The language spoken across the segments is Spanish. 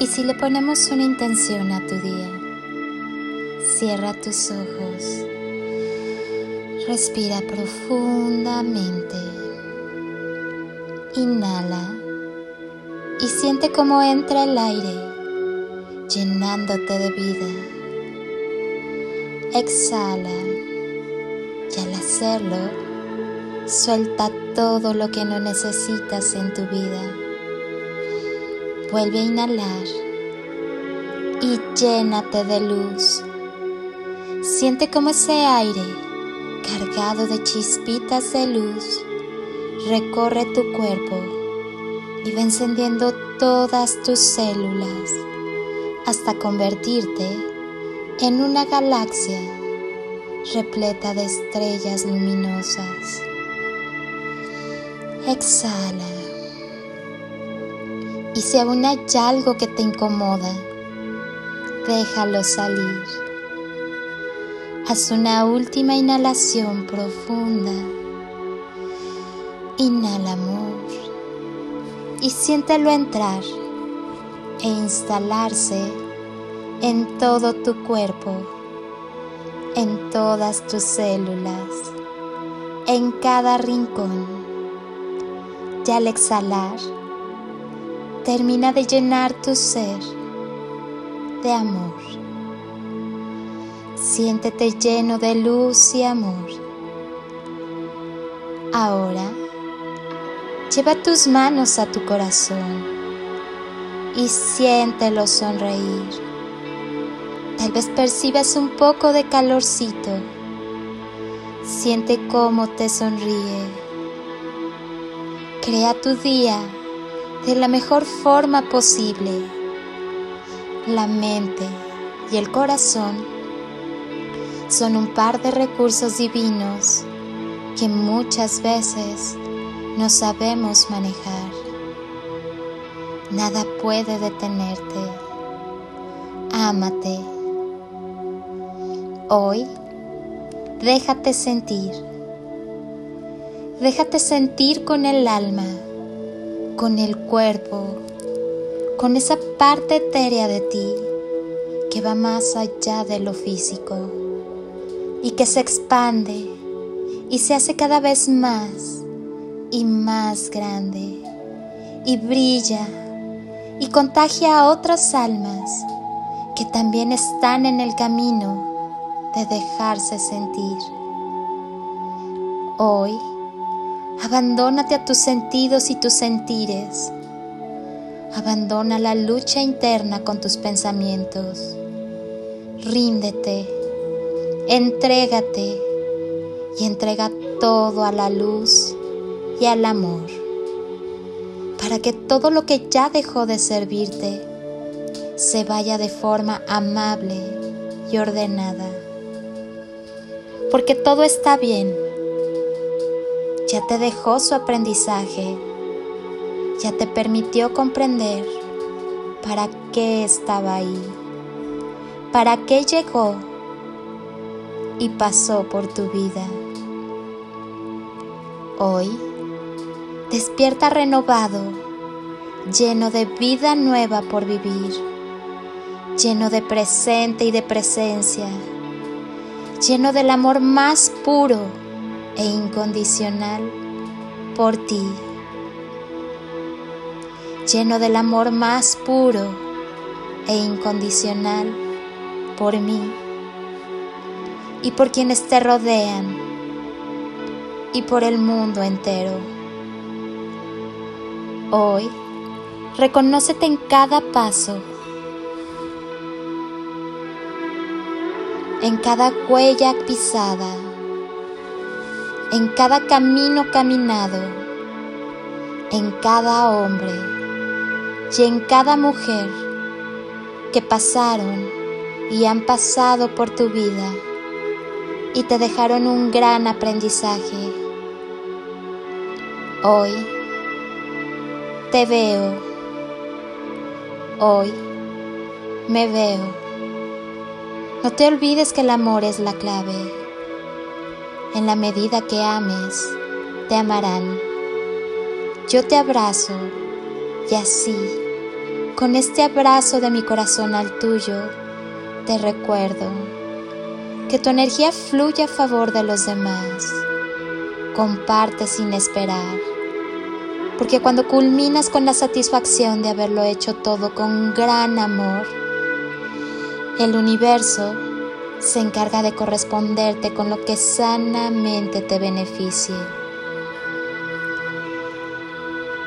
Y si le ponemos una intención a tu día, cierra tus ojos, respira profundamente, inhala y siente cómo entra el aire llenándote de vida. Exhala y al hacerlo, suelta todo lo que no necesitas en tu vida. Vuelve a inhalar y llénate de luz. Siente como ese aire, cargado de chispitas de luz, recorre tu cuerpo y va encendiendo todas tus células hasta convertirte en una galaxia repleta de estrellas luminosas. Exhala. Y si aún hay algo que te incomoda, déjalo salir. Haz una última inhalación profunda. Inhala amor y siéntelo entrar e instalarse en todo tu cuerpo, en todas tus células, en cada rincón. Y al exhalar, termina de llenar tu ser de amor. Siéntete lleno de luz y amor. Ahora, lleva tus manos a tu corazón y siéntelo sonreír. Tal vez percibas un poco de calorcito. Siente cómo te sonríe. Crea tu día de la mejor forma posible. La mente y el corazón son un par de recursos divinos que muchas veces no sabemos manejar. Nada puede detenerte. Ámate. Hoy, déjate sentir. Déjate sentir con el alma, con el cuerpo, con esa parte etérea de ti que va más allá de lo físico y que se expande y se hace cada vez más y más grande y brilla y contagia a otras almas que también están en el camino de dejarse sentir. Hoy, abandónate a tus sentidos y tus sentires. Abandona la lucha interna con tus pensamientos. Ríndete, entrégate y entrega todo a la luz y al amor para que todo lo que ya dejó de servirte se vaya de forma amable y ordenada. Porque todo está bien. Ya te dejó su aprendizaje. Ya te permitió comprender para qué estaba ahí. Para qué llegó y pasó por tu vida. Hoy despierta renovado, lleno de vida nueva por vivir, lleno de presente y de presencia, lleno del amor más puro e incondicional por ti, lleno del amor más puro e incondicional por mí y por quienes te rodean y por el mundo entero. Hoy, reconócete en cada paso, en cada huella pisada, en cada camino caminado, en cada hombre y en cada mujer que pasaron y han pasado por tu vida y te dejaron un gran aprendizaje. Hoy, te veo. Hoy me veo. No te olvides que el amor es la clave. En la medida que ames, te amarán. Yo te abrazo y así, con este abrazo de mi corazón al tuyo, te recuerdo que tu energía fluye a favor de los demás. Comparte sin esperar, porque cuando culminas con la satisfacción de haberlo hecho todo con gran amor, el universo se encarga de corresponderte con lo que sanamente te beneficie.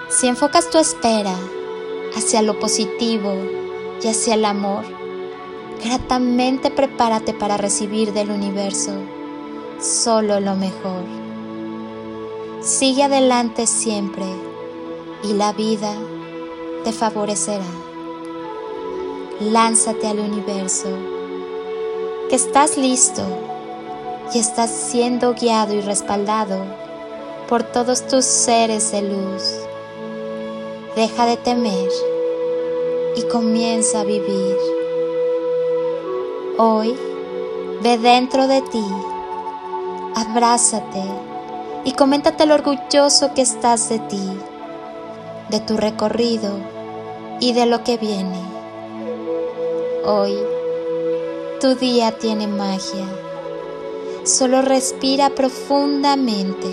Si enfocas tu espera hacia lo positivo y hacia el amor, gratamente prepárate para recibir del universo solo lo mejor. Sigue adelante siempre y la vida te favorecerá. Lánzate al universo, estás listo y estás siendo guiado y respaldado por todos tus seres de luz. Deja de temer y comienza a vivir. Hoy, ve dentro de ti, abrázate y coméntate lo orgulloso que estás de ti, de tu recorrido y de lo que viene. Hoy, tu día tiene magia. Solo respira profundamente.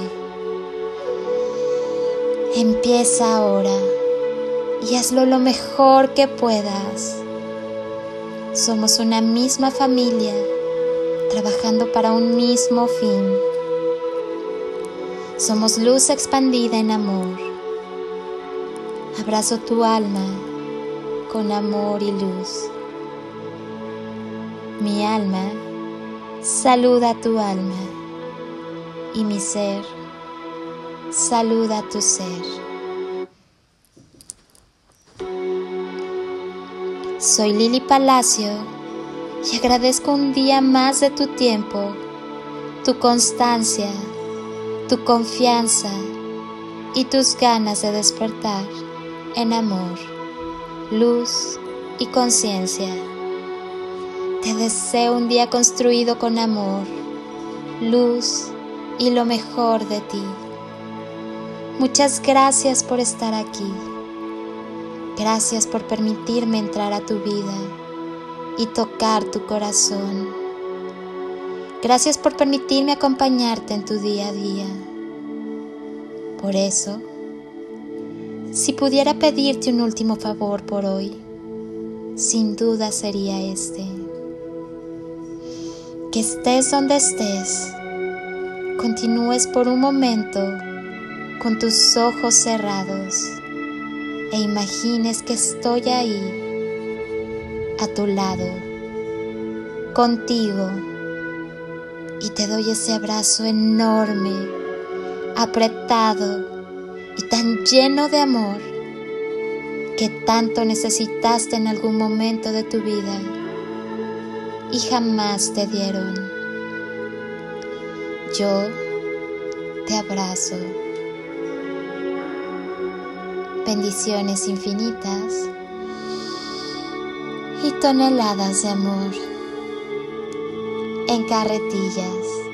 Empieza ahora y hazlo lo mejor que puedas. Somos una misma familia trabajando para un mismo fin. Somos luz expandida en amor. Abrazo tu alma con amor y luz. Mi alma saluda tu alma y mi ser saluda tu ser. Soy Lili Palacio y agradezco un día más de tu tiempo, tu constancia, tu confianza y tus ganas de despertar en amor, luz y conciencia. Te deseo un día construido con amor, luz y lo mejor de ti. Muchas gracias por estar aquí. Gracias por permitirme entrar a tu vida y tocar tu corazón. Gracias por permitirme acompañarte en tu día a día. Por eso, si pudiera pedirte un último favor por hoy, sin duda sería este. Que estés donde estés, continúes por un momento con tus ojos cerrados e imagines que estoy ahí, a tu lado, contigo, y te doy ese abrazo enorme, apretado y tan lleno de amor que tanto necesitaste en algún momento de tu vida y jamás te dieron. Yo te abrazo bendiciones infinitas y toneladas de amor en carretillas.